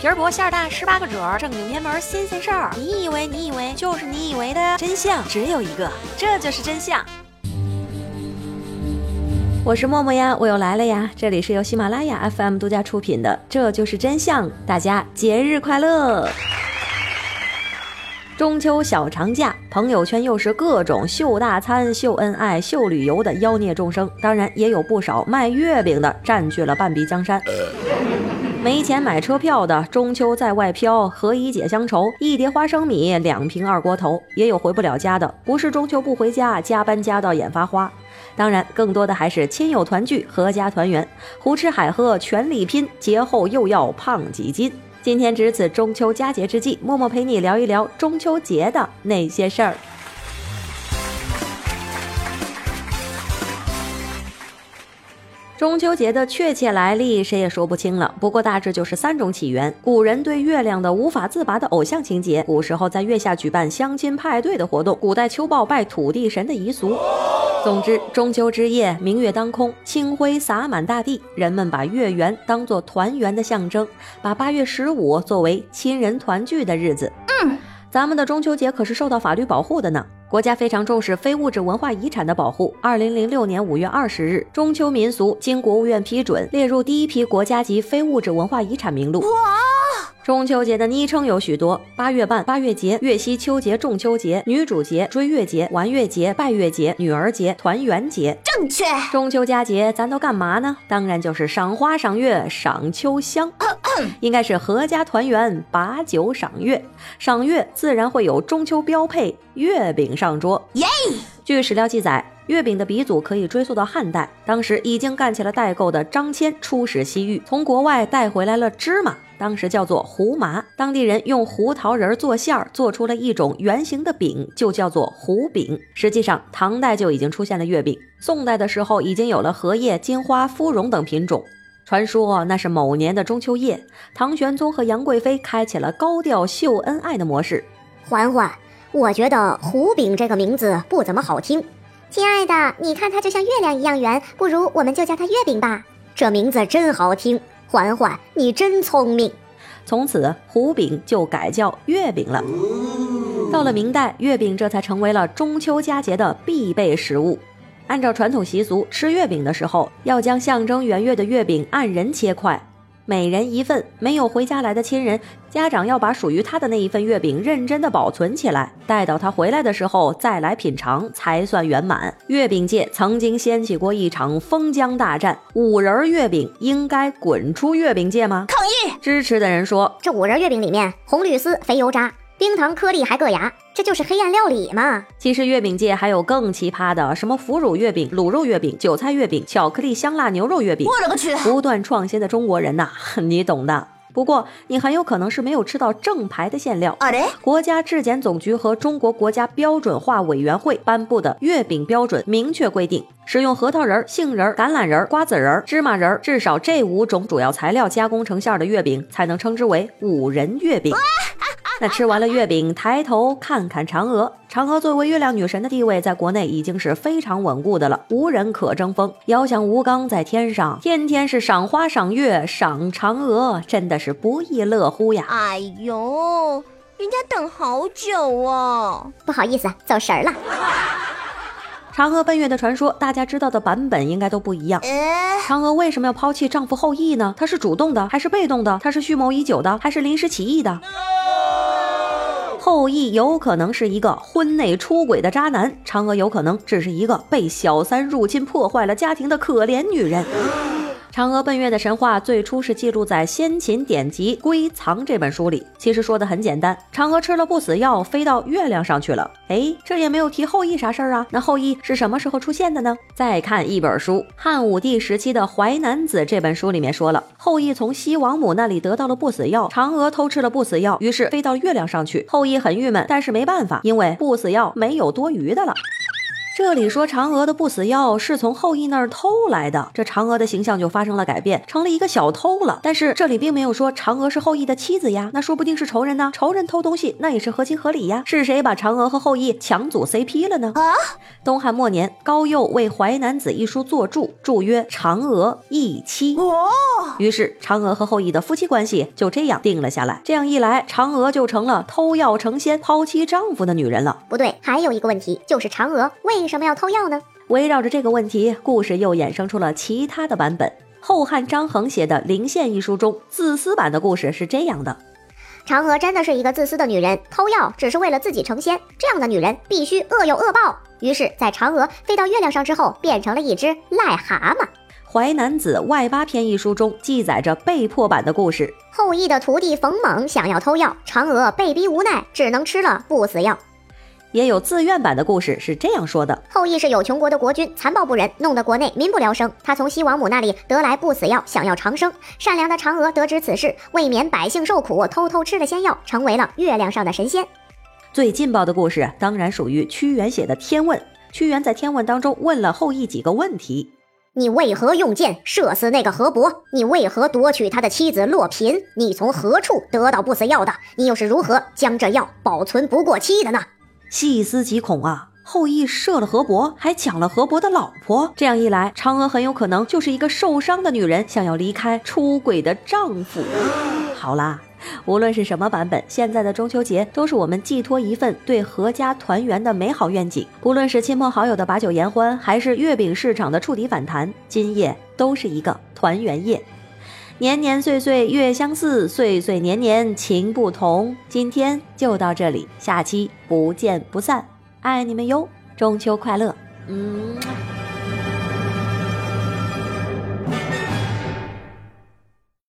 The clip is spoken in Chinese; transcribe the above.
皮儿薄馅儿大，十八个褶儿，正经偏门新鲜事儿。你以为你以为就是你以为的真相只有一个，这就是真相。我是默默呀，我又来了呀！这里是由喜马拉雅 FM 独家出品的《这就是真相》，大家节日快乐！中秋小长假，朋友圈又是各种秀大餐、秀恩爱、秀旅游的妖孽众生，当然也有不少卖月饼的占据了半壁江山。没钱买车票的，中秋在外飘，何以解乡愁？一碟花生米，两瓶二锅头。也有回不了家的，不是中秋不回家，加班加到眼发花。当然，更多的还是亲友团聚、阖家团圆，胡吃海喝，全力拼，节后又要胖几斤。今天值此中秋佳节之际，默默陪你聊一聊中秋节的那些事儿。中秋节的确切来历谁也说不清了，不过大致就是三种起源：古人对月亮的无法自拔的偶像情节，古时候在月下举办相亲派对的活动，古代秋报拜土地神的遗俗。总之，中秋之夜，明月当空，清辉洒满大地，人们把月圆当作团圆的象征，把八月十五作为亲人团聚的日子。嗯，咱们的中秋节可是受到法律保护的呢。国家非常重视非物质文化遗产的保护。二零零六年五月二十日，中秋民俗经国务院批准，列入第一批国家级非物质文化遗产名录。哇中秋节的昵称有许多：八月半、八月节、月夕秋节、中秋节、女主节、追月节、玩月节、拜月节、女儿节、团圆节。正确。中秋佳节，咱都干嘛呢？当然就是赏花、赏月、赏秋香。应该是阖家团圆，把酒赏月。赏月自然会有中秋标配月饼上桌。耶！据史料记载。月饼的鼻祖可以追溯到汉代，当时已经干起了代购的张骞出使西域，从国外带回来了芝麻，当时叫做胡麻。当地人用胡桃仁做馅儿，做出了一种圆形的饼，就叫做胡饼。实际上，唐代就已经出现了月饼，宋代的时候已经有了荷叶、金花、芙蓉等品种。传说那是某年的中秋夜，唐玄宗和杨贵妃开启了高调秀恩爱的模式。嬛嬛，我觉得胡饼这个名字不怎么好听。亲爱的，你看它就像月亮一样圆，不如我们就叫它月饼吧。这名字真好听，嬛嬛，你真聪明。从此，胡饼就改叫月饼了。到了明代，月饼这才成为了中秋佳节的必备食物。按照传统习俗，吃月饼的时候，要将象征圆月的月饼按人切块。每人一份，没有回家来的亲人，家长要把属于他的那一份月饼认真的保存起来，待到他回来的时候再来品尝，才算圆满。月饼界曾经掀起过一场封疆大战，五仁月饼应该滚出月饼界吗？抗议！支持的人说，这五仁月饼里面红绿丝、肥油渣。冰糖颗粒还硌牙，这就是黑暗料理嘛？其实月饼界还有更奇葩的，什么腐乳月饼、卤肉月饼、韭菜月饼、巧克力香辣牛肉月饼。我勒个去！不断创新的中国人呐，你懂的。不过你很有可能是没有吃到正牌的馅料。国家质检总局和中国国家标准化委员会颁布的月饼标准明确规定，使用核桃仁、杏仁、橄榄仁、瓜子仁、芝麻仁，至少这五种主要材料加工成馅的月饼，才能称之为五仁月饼。那吃完了月饼，抬头看看嫦娥。嫦娥作为月亮女神的地位，在国内已经是非常稳固的了，无人可争锋。遥想吴刚在天上，天天是赏花、赏月、赏嫦娥，真的是不亦乐乎呀！哎呦，人家等好久哦，不好意思，走神儿了。嫦娥奔月的传说，大家知道的版本应该都不一样。嫦娥为什么要抛弃丈夫后羿呢？她是主动的还是被动的？她是蓄谋已久的还是临时起意的？后羿有可能是一个婚内出轨的渣男，嫦娥有可能只是一个被小三入侵破坏了家庭的可怜女人。嫦娥奔月的神话最初是记录在先秦典籍《归藏》这本书里。其实说的很简单，嫦娥吃了不死药，飞到月亮上去了。哎，这也没有提后羿啥事儿啊？那后羿是什么时候出现的呢？再看一本书，汉武帝时期的《淮南子》这本书里面说了，后羿从西王母那里得到了不死药，嫦娥偷吃了不死药，于是飞到月亮上去。后羿很郁闷，但是没办法，因为不死药没有多余的了。这里说嫦娥的不死药是从后羿那儿偷来的，这嫦娥的形象就发生了改变，成了一个小偷了。但是这里并没有说嫦娥是后羿的妻子呀，那说不定是仇人呢。仇人偷东西，那也是合情合理呀。是谁把嫦娥和后羿强组 CP 了呢？啊！东汉末年，高诱为《淮南子》一书作注，注曰：“嫦娥一妻。”哦，于是嫦娥和后羿的夫妻关系就这样定了下来。这样一来，嫦娥就成了偷药成仙、抛妻丈夫的女人了。不对，还有一个问题，就是嫦娥为什么要偷药呢？围绕着这个问题，故事又衍生出了其他的版本。后汉张衡写的《灵宪》一书中，自私版的故事是这样的：嫦娥真的是一个自私的女人，偷药只是为了自己成仙。这样的女人必须恶有恶报。于是，在嫦娥飞到月亮上之后，变成了一只癞蛤蟆。《淮南子·外八篇》一书中记载着被迫版的故事：后羿的徒弟冯猛想要偷药，嫦娥被逼无奈，只能吃了不死药。也有自愿版的故事是这样说的：后羿是有穷国的国君，残暴不仁，弄得国内民不聊生。他从西王母那里得来不死药，想要长生。善良的嫦娥得知此事，为免百姓受苦，偷偷吃了仙药，成为了月亮上的神仙。最劲爆的故事当然属于屈原写的《天问》。屈原在《天问》当中问了后羿几个问题：你为何用箭射死那个河伯？你为何夺取他的妻子洛嫔？你从何处得到不死药的？你又是如何将这药保存不过期的呢？细思极恐啊！后羿射了河伯，还抢了河伯的老婆。这样一来，嫦娥很有可能就是一个受伤的女人，想要离开出轨的丈夫。好啦，无论是什么版本，现在的中秋节都是我们寄托一份对阖家团圆的美好愿景。不论是亲朋好友的把酒言欢，还是月饼市场的触底反弹，今夜都是一个团圆夜。年年岁岁月相似，岁岁年年情不同。今天就到这里，下期不见不散，爱你们哟！中秋快乐，嗯。